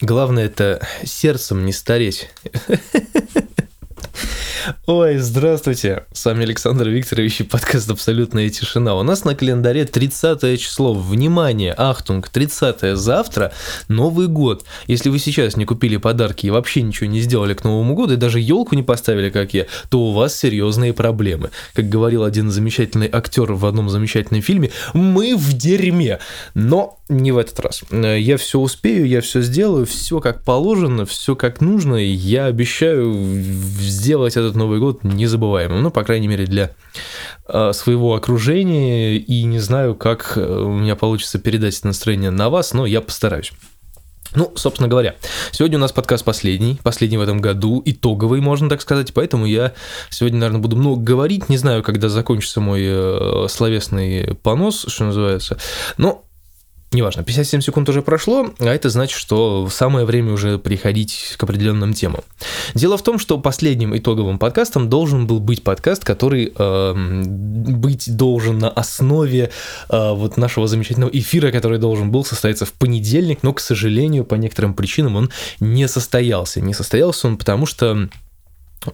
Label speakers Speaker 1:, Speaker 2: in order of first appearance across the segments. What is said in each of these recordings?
Speaker 1: Главное это сердцем не стареть. Ой, здравствуйте. С вами Александр Викторович и подкаст «Абсолютная тишина». У нас на календаре 30 число. Внимание, ахтунг, 30 завтра Новый год. Если вы сейчас не купили подарки и вообще ничего не сделали к Новому году, и даже елку не поставили, как я, то у вас серьезные проблемы. Как говорил один замечательный актер в одном замечательном фильме, мы в дерьме. Но не в этот раз. Я все успею, я все сделаю, все как положено, все как нужно. И я обещаю сделать этот Новый год незабываемым. Ну, по крайней мере, для э, своего окружения. И не знаю, как э, у меня получится передать настроение на вас, но я постараюсь. Ну, собственно говоря, сегодня у нас подкаст последний, последний в этом году, итоговый, можно так сказать, поэтому я сегодня, наверное, буду много говорить, не знаю, когда закончится мой э, словесный понос, что называется, но Неважно, 57 секунд уже прошло, а это значит, что самое время уже переходить к определенным темам. Дело в том, что последним итоговым подкастом должен был быть подкаст, который э, быть должен на основе э, вот нашего замечательного эфира, который должен был состояться в понедельник, но, к сожалению, по некоторым причинам он не состоялся. Не состоялся он потому, что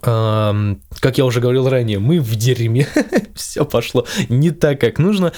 Speaker 1: как я уже говорил ранее, мы в дерьме, все пошло не так, как нужно,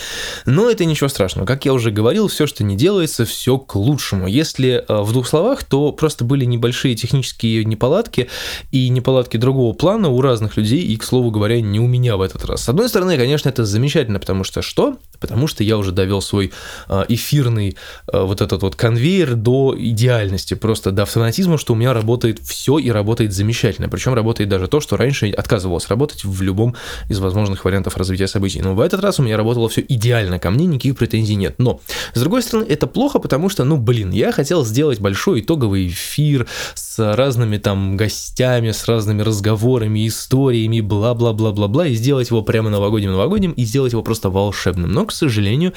Speaker 1: но это ничего страшного. Как я уже говорил, все, что не делается, все к лучшему. Если э, в двух словах, то просто были небольшие технические неполадки и неполадки другого плана у разных людей, и, к слову говоря, не у меня в этот раз. С одной стороны, конечно, это замечательно, потому что что? Потому что я уже довел свой э, эфирный э, вот этот вот конвейер до идеальности, просто до автоматизма, что у меня работает все и работает замечательно. Причем работает даже то, что раньше отказывалось работать в любом из возможных вариантов развития событий. Но в этот раз у меня работало все идеально, ко мне никаких претензий нет. Но, с другой стороны, это плохо, потому что, ну, блин, я хотел сделать большой итоговый эфир с разными там гостями, с разными разговорами, историями, бла-бла-бла-бла-бла, и сделать его прямо новогодним-новогодним, и сделать его просто волшебным. Но, к сожалению,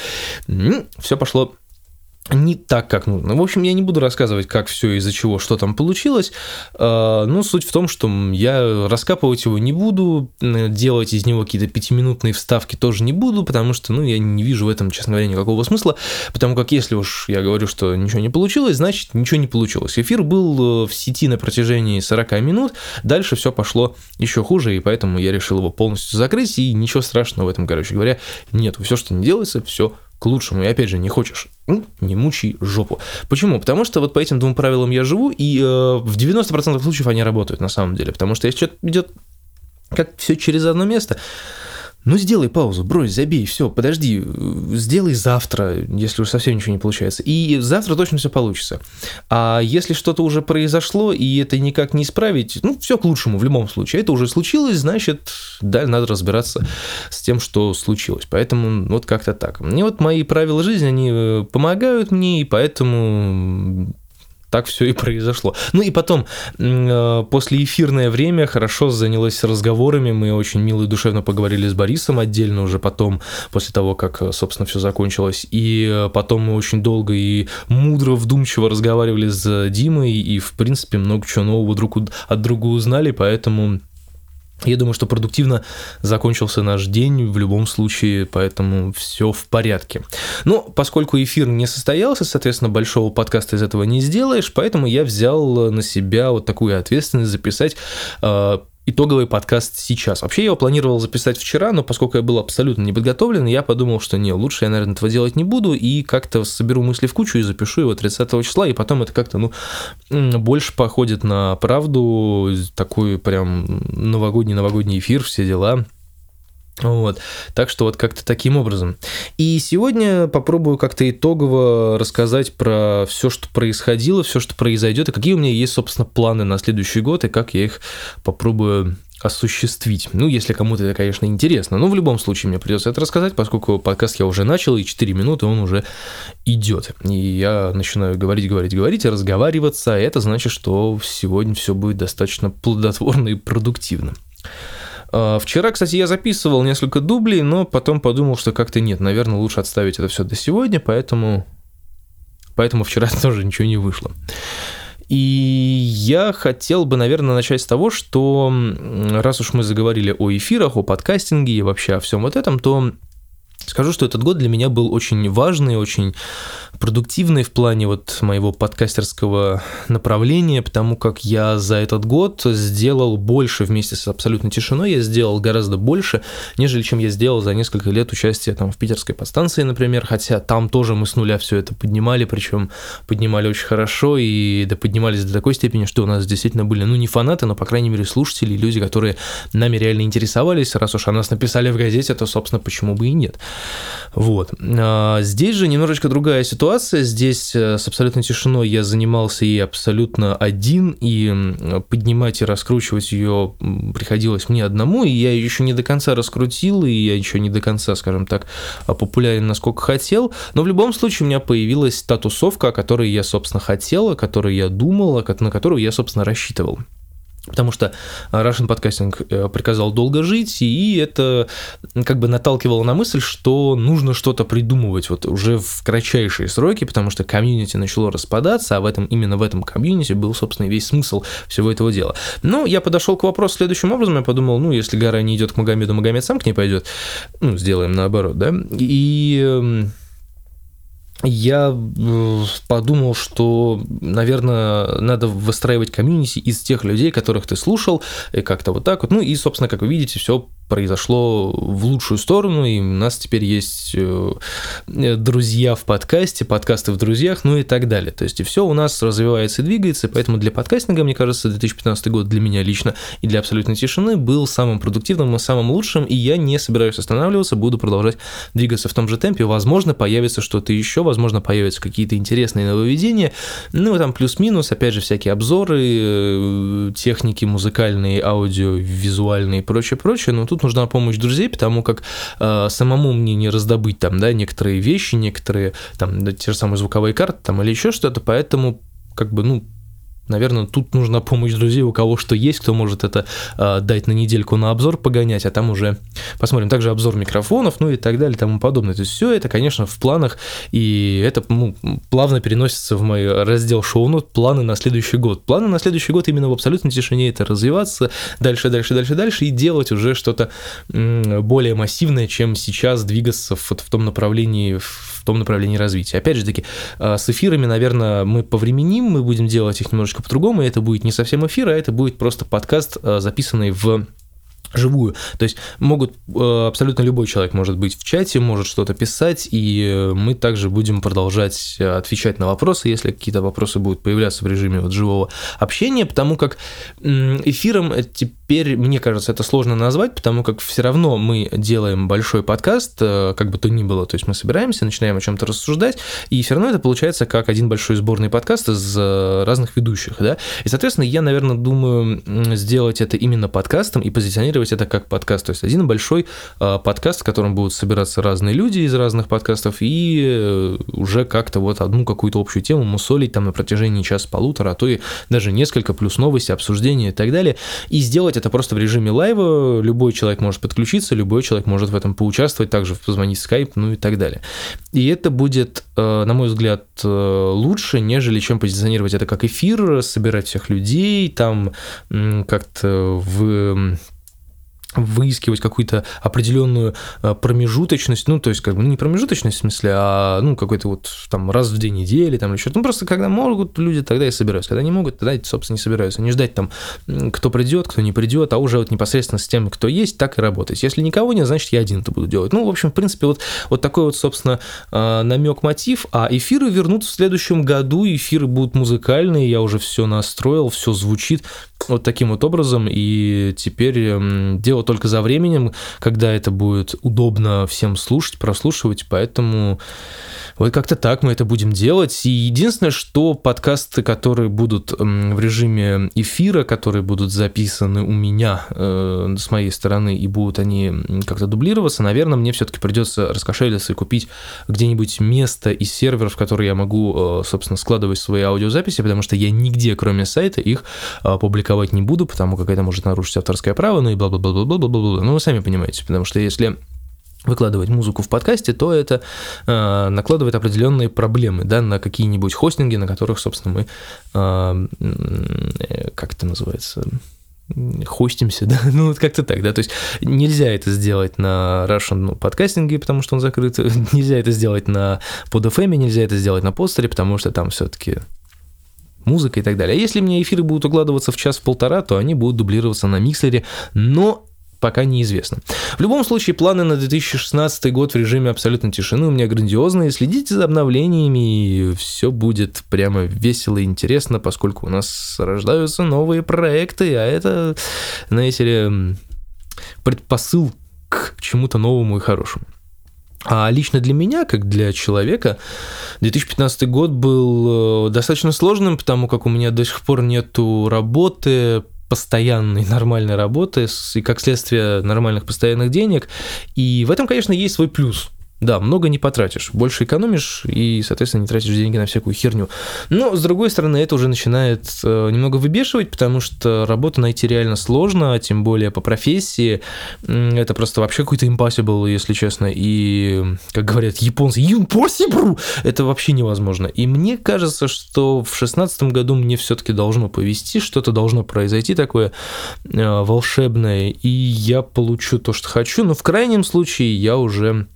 Speaker 1: все пошло не так, как нужно. В общем, я не буду рассказывать, как все из-за чего, что там получилось. А, но суть в том, что я раскапывать его не буду, делать из него какие-то пятиминутные вставки тоже не буду, потому что, ну, я не вижу в этом, честно говоря, никакого смысла, потому как если уж я говорю, что ничего не получилось, значит, ничего не получилось. Эфир был э, в сети на протяжении 40 минут, дальше все пошло еще хуже, и поэтому я решил его полностью закрыть, и ничего страшного в этом, короче говоря, нет. Все, что не делается, все к лучшему. И опять же, не хочешь, не мучай жопу. Почему? Потому что вот по этим двум правилам я живу, и э, в 90% случаев они работают на самом деле. Потому что если что-то идет как все через одно место, ну, сделай паузу, брось, забей, все, подожди, сделай завтра, если уж совсем ничего не получается. И завтра точно все получится. А если что-то уже произошло, и это никак не исправить, ну, все к лучшему в любом случае. Это уже случилось, значит, далее надо разбираться с тем, что случилось. Поэтому вот как-то так. Мне вот мои правила жизни, они э, помогают мне, и поэтому так все и произошло. Ну и потом, э, после эфирное время хорошо занялось разговорами, мы очень мило и душевно поговорили с Борисом отдельно уже потом, после того, как, э, собственно, все закончилось. И э, потом мы очень долго и мудро, вдумчиво разговаривали с Димой, и, в принципе, много чего нового друг от друга узнали, поэтому я думаю, что продуктивно закончился наш день в любом случае, поэтому все в порядке. Но поскольку эфир не состоялся, соответственно, большого подкаста из этого не сделаешь, поэтому я взял на себя вот такую ответственность записать э, итоговый подкаст сейчас. Вообще я его планировал записать вчера, но поскольку я был абсолютно не подготовлен, я подумал, что не, лучше я, наверное, этого делать не буду, и как-то соберу мысли в кучу и запишу его 30 числа, и потом это как-то, ну, больше походит на правду, такой прям новогодний-новогодний эфир, все дела. Вот. Так что вот как-то таким образом. И сегодня попробую как-то итогово рассказать про все, что происходило, все, что произойдет, и какие у меня есть, собственно, планы на следующий год, и как я их попробую осуществить. Ну, если кому-то это, конечно, интересно. Но в любом случае мне придется это рассказать, поскольку подкаст я уже начал, и 4 минуты он уже идет. И я начинаю говорить, говорить, говорить, и разговариваться. А это значит, что сегодня все будет достаточно плодотворно и продуктивно. А, вчера, кстати, я записывал несколько дублей, но потом подумал, что как-то нет, наверное, лучше отставить это все до сегодня, поэтому, поэтому вчера тоже ничего не вышло. И я хотел бы, наверное, начать с того, что раз уж мы заговорили о эфирах, о подкастинге и вообще о всем вот этом, то Скажу, что этот год для меня был очень важный, очень продуктивный в плане вот моего подкастерского направления, потому как я за этот год сделал больше вместе с абсолютной тишиной, я сделал гораздо больше, нежели чем я сделал за несколько лет участия там в питерской подстанции, например, хотя там тоже мы с нуля все это поднимали, причем поднимали очень хорошо и да поднимались до такой степени, что у нас действительно были, ну, не фанаты, но, по крайней мере, слушатели, люди, которые нами реально интересовались, раз уж о нас написали в газете, то, собственно, почему бы и нет. Вот. А здесь же немножечко другая ситуация. Здесь э, с абсолютной тишиной я занимался и абсолютно один, и поднимать и раскручивать ее приходилось мне одному, и я еще не до конца раскрутил, и я еще не до конца, скажем так, популярен, насколько хотел. Но в любом случае у меня появилась та тусовка, о которой я, собственно, хотел, о которой я думал, на которую я, собственно, рассчитывал. Потому что Russian Podcasting э, приказал долго жить, и это как бы наталкивало на мысль, что нужно что-то придумывать вот уже в кратчайшие сроки, потому что комьюнити начало распадаться, а в этом, именно в этом комьюнити был, собственно, весь смысл всего этого дела. Но я подошел к вопросу следующим образом, я подумал, ну, если гора не идет к Магомеду, Магомед сам к ней пойдет, ну, сделаем наоборот, да, и эм, я э, подумал, что, наверное, надо выстраивать комьюнити из тех людей, которых ты слушал, и как-то вот так вот. Ну и, собственно, как вы видите, все произошло в лучшую сторону, и у нас теперь есть э, друзья в подкасте, подкасты в друзьях, ну и так далее. То есть и все у нас развивается и двигается, поэтому для подкастинга, мне кажется, 2015 год для меня лично и для абсолютной тишины был самым продуктивным и самым лучшим, и я не собираюсь останавливаться, буду продолжать двигаться в том же темпе. Возможно, появится что-то еще, возможно, появятся какие-то интересные нововведения, ну там плюс-минус, опять же, всякие обзоры, э, техники музыкальные, аудио, визуальные и прочее-прочее, но тут тут нужна помощь друзей, потому как э, самому мне не раздобыть там, да, некоторые вещи, некоторые там, да, те же самые звуковые карты там или еще что-то, поэтому как бы, ну, Наверное, тут нужна помощь друзей, у кого что есть, кто может это э, дать на недельку на обзор погонять, а там уже посмотрим. Также обзор микрофонов, ну и так далее, тому подобное. То есть все это, конечно, в планах, и это ну, плавно переносится в мой раздел шоу-нот планы на следующий год. Планы на следующий год именно в абсолютной тишине это развиваться дальше, дальше, дальше, дальше и делать уже что-то более массивное, чем сейчас двигаться в, в том направлении, в том направлении развития. Опять же таки, э, с эфирами, наверное, мы повременим, мы будем делать их немножко немножко по-другому, это будет не совсем эфир, а это будет просто подкаст, э, записанный в живую. То есть могут э, абсолютно любой человек может быть в чате, может что-то писать, и э, мы также будем продолжать э, отвечать на вопросы, если какие-то вопросы будут появляться в режиме вот живого общения, потому как эфиром теперь, мне кажется, это сложно назвать, потому как все равно мы делаем большой подкаст, как бы то ни было, то есть мы собираемся, начинаем о чем-то рассуждать, и все равно это получается как один большой сборный подкаст из разных ведущих, да, и, соответственно, я, наверное, думаю сделать это именно подкастом и позиционировать рассматривать это как подкаст. То есть один большой э, подкаст, в котором будут собираться разные люди из разных подкастов и э, уже как-то вот одну какую-то общую тему мусолить там на протяжении часа-полутора, а то и даже несколько, плюс новости, обсуждения и так далее. И сделать это просто в режиме лайва. Любой человек может подключиться, любой человек может в этом поучаствовать, также позвонить в Skype, ну и так далее. И это будет, э, на мой взгляд, лучше, нежели чем позиционировать это как эфир, собирать всех людей, там как-то в выискивать какую-то определенную э, промежуточность, ну, то есть, как бы, ну, не промежуточность в смысле, а, ну, какой-то вот там раз в день недели, там, или что-то. Ну, просто когда могут люди, тогда и собираются. Когда не могут, тогда, собственно, не собираются. Не ждать там, кто придет, кто не придет, а уже вот непосредственно с тем, кто есть, так и работать. Если никого нет, значит, я один это буду делать. Ну, в общем, в принципе, вот, вот такой вот, собственно, э, намек мотив. А эфиры вернутся в следующем году, эфиры будут музыкальные, я уже все настроил, все звучит вот таким вот образом, и теперь эм, дело только за временем, когда это будет удобно всем слушать, прослушивать, поэтому вот как-то так мы это будем делать. И единственное, что подкасты, которые будут в режиме эфира, которые будут записаны у меня э, с моей стороны, и будут они как-то дублироваться, наверное, мне все-таки придется раскошелиться и купить где-нибудь место и сервер, в который я могу, э, собственно, складывать свои аудиозаписи, потому что я нигде, кроме сайта, их э, публиковать не буду, потому как это может нарушить авторское право, ну и бла-бла-бла-бла-бла-бла. Ну, вы сами понимаете, потому что если выкладывать музыку в подкасте, то это э, накладывает определенные проблемы да, на какие-нибудь хостинги, на которых, собственно, мы, э, как это называется, хостимся, да, ну вот как-то так, да, то есть нельзя это сделать на Russian подкастинге, потому что он закрыт, нельзя это сделать на PodFM, нельзя это сделать на постере, потому что там все-таки музыка и так далее. А если мне эфиры будут укладываться в час-полтора, то они будут дублироваться на миксере, но пока неизвестно. В любом случае, планы на 2016 год в режиме абсолютной тишины у меня грандиозные. Следите за обновлениями, и все будет прямо весело и интересно, поскольку у нас рождаются новые проекты, а это, знаете ли, предпосыл к чему-то новому и хорошему. А лично для меня, как для человека, 2015 год был э, достаточно сложным, потому как у меня до сих пор нету работы, постоянной нормальной работы и, как следствие, нормальных постоянных денег. И в этом, конечно, есть свой плюс – да, много не потратишь, больше экономишь и, соответственно, не тратишь деньги на всякую херню. Но, с другой стороны, это уже начинает э, немного выбешивать, потому что работу найти реально сложно, а тем более по профессии. Это просто вообще какой-то impossible, если честно. И, как говорят японцы, impossible! Это вообще невозможно. И мне кажется, что в шестнадцатом году мне все-таки должно повести, что-то должно произойти такое э, волшебное, и я получу то, что хочу. Но в крайнем случае я уже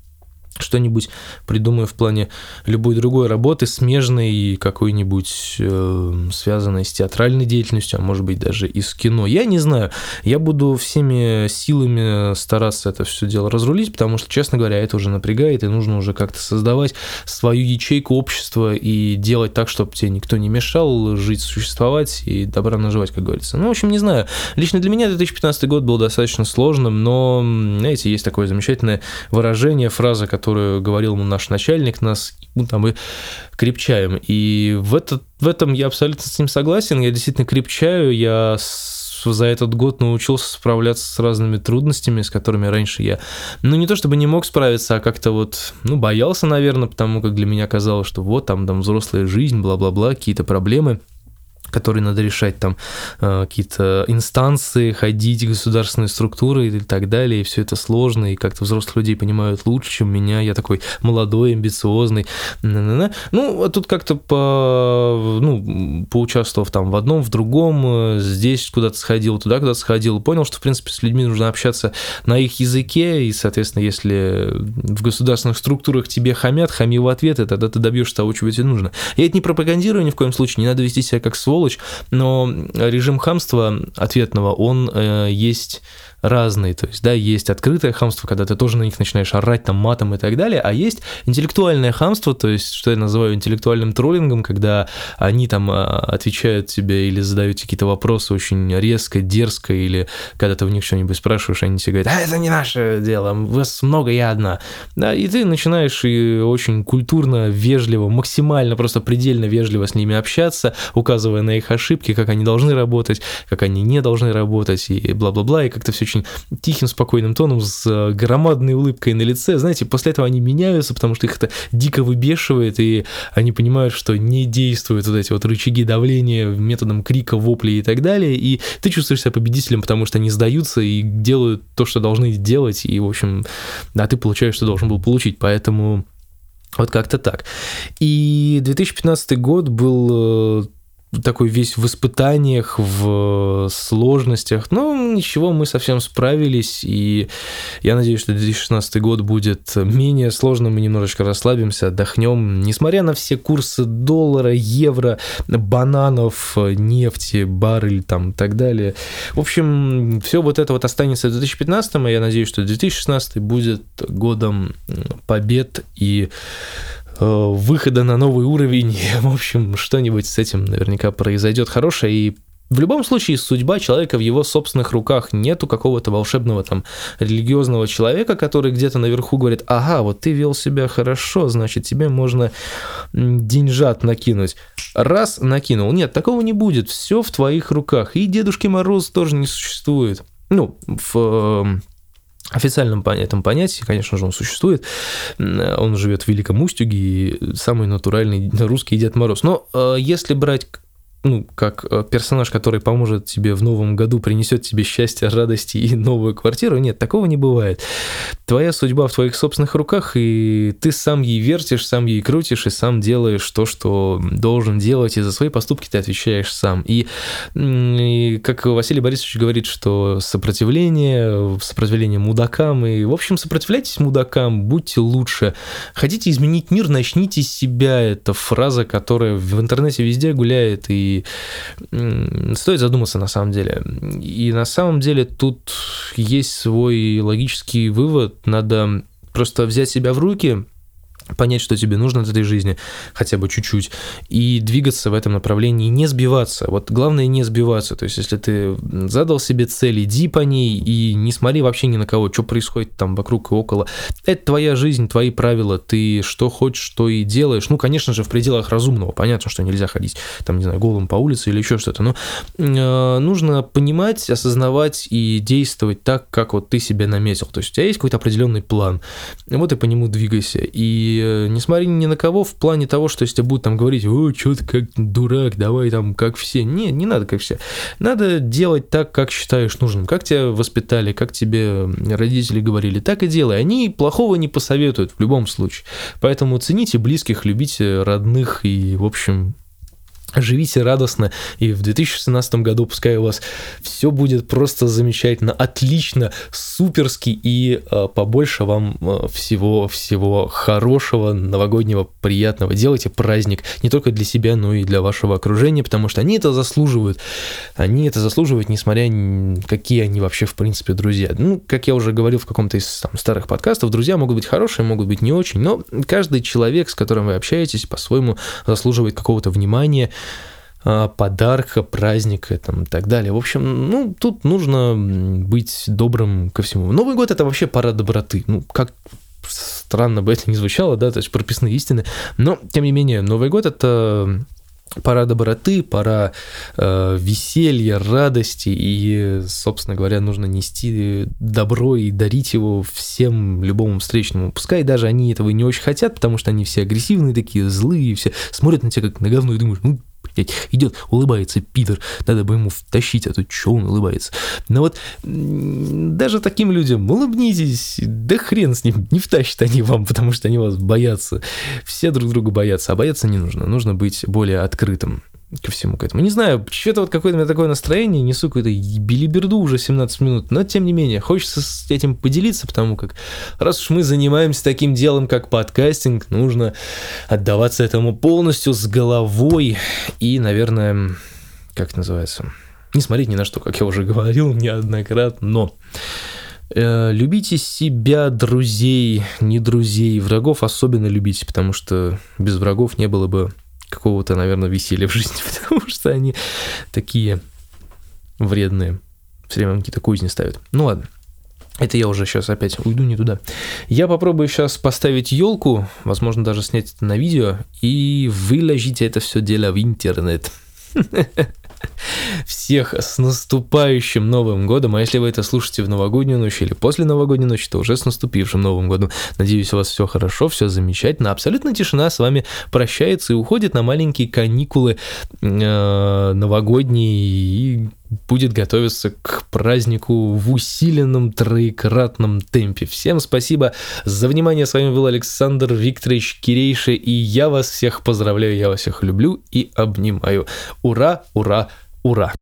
Speaker 1: что-нибудь придумаю в плане любой другой работы, смежной какой-нибудь, э, связанной с театральной деятельностью, а может быть даже и с кино. Я не знаю. Я буду всеми силами стараться это все дело разрулить, потому что, честно говоря, это уже напрягает, и нужно уже как-то создавать свою ячейку общества и делать так, чтобы тебе никто не мешал жить, существовать и добра наживать, как говорится. Ну, в общем, не знаю. Лично для меня 2015 год был достаточно сложным, но, знаете, есть такое замечательное выражение, фраза, которая которую говорил наш начальник, нас ну, там и крепчаем. И в, этот, в этом я абсолютно с ним согласен. Я действительно крепчаю. Я за этот год научился справляться с разными трудностями, с которыми раньше я, ну, не то чтобы не мог справиться, а как-то вот, ну, боялся, наверное, потому как для меня казалось, что вот там, там взрослая жизнь, бла-бла-бла, какие-то проблемы – которые надо решать, там э, какие-то инстанции, ходить, государственные структуры и так далее, и все это сложно, и как-то взрослых людей понимают лучше, чем меня, я такой молодой, амбициозный. Ну, а тут как-то по, ну, поучаствовав там в одном, в другом, э, здесь куда-то сходил, туда куда-то сходил, понял, что, в принципе, с людьми нужно общаться на их языке, и, соответственно, если в государственных структурах тебе хамят, хами в ответ, и тогда ты добьешься того, чего тебе нужно. Я это не пропагандирую ни в коем случае, не надо вести себя как сволочь, сволочь, но режим хамства ответного, он э, есть разные. То есть, да, есть открытое хамство, когда ты тоже на них начинаешь орать там матом и так далее, а есть интеллектуальное хамство, то есть, что я называю интеллектуальным троллингом, когда они там а, отвечают тебе или задают какие-то вопросы очень резко, дерзко, или когда ты у них что-нибудь спрашиваешь, они тебе говорят, а это не наше дело, вас много, я одна. Да, и ты начинаешь и очень культурно, вежливо, максимально, просто предельно вежливо с ними общаться, указывая на их ошибки, как они должны работать, как они не должны работать, и бла-бла-бла, и как-то все очень тихим, спокойным тоном, с э, громадной улыбкой на лице. Знаете, после этого они меняются, потому что их это дико выбешивает, и они понимают, что не действуют вот эти вот рычаги давления методом крика, вопли и так далее, и ты чувствуешь себя победителем, потому что они сдаются и делают то, что должны делать, и, в общем, а ты получаешь, что должен был получить, поэтому... Вот как-то так. И 2015 год был э, такой весь в испытаниях, в сложностях. Но ничего, мы совсем справились, и я надеюсь, что 2016 год будет менее сложным, мы немножечко расслабимся, отдохнем. Несмотря на все курсы доллара, евро, бананов, нефти, баррель там и так далее. В общем, все вот это вот останется в 2015, и я надеюсь, что 2016 будет годом побед и выхода на новый уровень. В общем, что-нибудь с этим наверняка произойдет хорошее. И в любом случае, судьба человека в его собственных руках. Нету какого-то волшебного там религиозного человека, который где-то наверху говорит, ага, вот ты вел себя хорошо, значит, тебе можно деньжат накинуть. Раз накинул. Нет, такого не будет. Все в твоих руках. И Дедушки Мороз тоже не существует. Ну, в эм, официальном этом понятии, конечно же, он существует. Он живет в Великом Устюге и самый натуральный русский Дед Мороз. Но э, если брать ну, как э, персонаж, который поможет тебе в новом году, принесет тебе счастье, радости и новую квартиру. Нет, такого не бывает. Твоя судьба в твоих собственных руках, и ты сам ей вертишь, сам ей крутишь, и сам делаешь то, что должен делать, и за свои поступки ты отвечаешь сам. И, и как Василий Борисович говорит, что сопротивление, сопротивление мудакам, и, в общем, сопротивляйтесь мудакам, будьте лучше. Хотите изменить мир, начните с себя. Это фраза, которая в интернете везде гуляет, и стоит задуматься на самом деле. И на самом деле тут есть свой логический вывод. Надо просто взять себя в руки, понять, что тебе нужно от этой жизни, хотя бы чуть-чуть, и двигаться в этом направлении, не сбиваться. Вот главное не сбиваться. То есть, если ты задал себе цель, иди по ней и не смотри вообще ни на кого, что происходит там вокруг и около. Это твоя жизнь, твои правила, ты что хочешь, что и делаешь. Ну, конечно же, в пределах разумного. Понятно, что нельзя ходить там, не знаю, голым по улице или еще что-то, но э, нужно понимать, осознавать и действовать так, как вот ты себе наметил. То есть, у тебя есть какой-то определенный план, вот и по нему двигайся. И Э, не смотри ни на кого в плане того, что если будут там говорить, о, что ты как дурак, давай там как все. Не, не надо как все. Надо делать так, как считаешь нужным. Как тебя воспитали, как тебе родители говорили, так и делай. Они плохого не посоветуют в любом случае. Поэтому цените близких, любите родных и, в общем, Живите радостно, и в 2016 году пускай у вас все будет просто замечательно, отлично, суперски, и э, побольше вам всего-всего хорошего, новогоднего, приятного. Делайте праздник не только для себя, но и для вашего окружения, потому что они это заслуживают. Они это заслуживают, несмотря какие они вообще, в принципе, друзья. Ну, как я уже говорил в каком-то из там, старых подкастов, друзья могут быть хорошие, могут быть не очень, но каждый человек, с которым вы общаетесь, по-своему заслуживает какого-то внимания, подарка, праздника там, и так далее. В общем, ну, тут нужно быть добрым ко всему. Новый год – это вообще пора доброты. Ну, как странно бы это ни звучало, да, то есть прописные истины, но, тем не менее, Новый год – это пора доброты, пора э, веселья, радости, и, собственно говоря, нужно нести добро и дарить его всем, любому встречному. Пускай даже они этого не очень хотят, потому что они все агрессивные такие, злые, все смотрят на тебя как на говно и думаешь, ну, блядь, идет, улыбается пидор, надо бы ему втащить, а то что он улыбается. Но вот даже таким людям улыбнитесь, да хрен с ним, не втащат они вам, потому что они вас боятся. Все друг друга боятся, а бояться не нужно, нужно быть более открытым ко всему к этому. Не знаю, что-то вот какое-то у меня такое настроение, несу какую-то билиберду уже 17 минут, но тем не менее, хочется с этим поделиться, потому как раз уж мы занимаемся таким делом, как подкастинг, нужно отдаваться этому полностью с головой и, наверное, как это называется, не смотреть ни на что, как я уже говорил неоднократно, но э, любите себя, друзей, не друзей, врагов особенно любите, потому что без врагов не было бы какого-то, наверное, веселья в жизни, потому что они такие вредные. Все время какие-то кузни ставят. Ну ладно. Это я уже сейчас опять уйду не туда. Я попробую сейчас поставить елку, возможно, даже снять это на видео, и выложите это все дело в интернет. Всех с наступающим Новым годом. А если вы это слушаете в новогоднюю ночь или после новогодней ночи, то уже с наступившим Новым годом. Надеюсь, у вас все хорошо, все замечательно. Абсолютно тишина с вами прощается и уходит на маленькие каникулы э, новогодние и будет готовиться к празднику в усиленном троекратном темпе. Всем спасибо за внимание. С вами был Александр Викторович Кирейши, и я вас всех поздравляю, я вас всех люблю и обнимаю. Ура, ура, ура!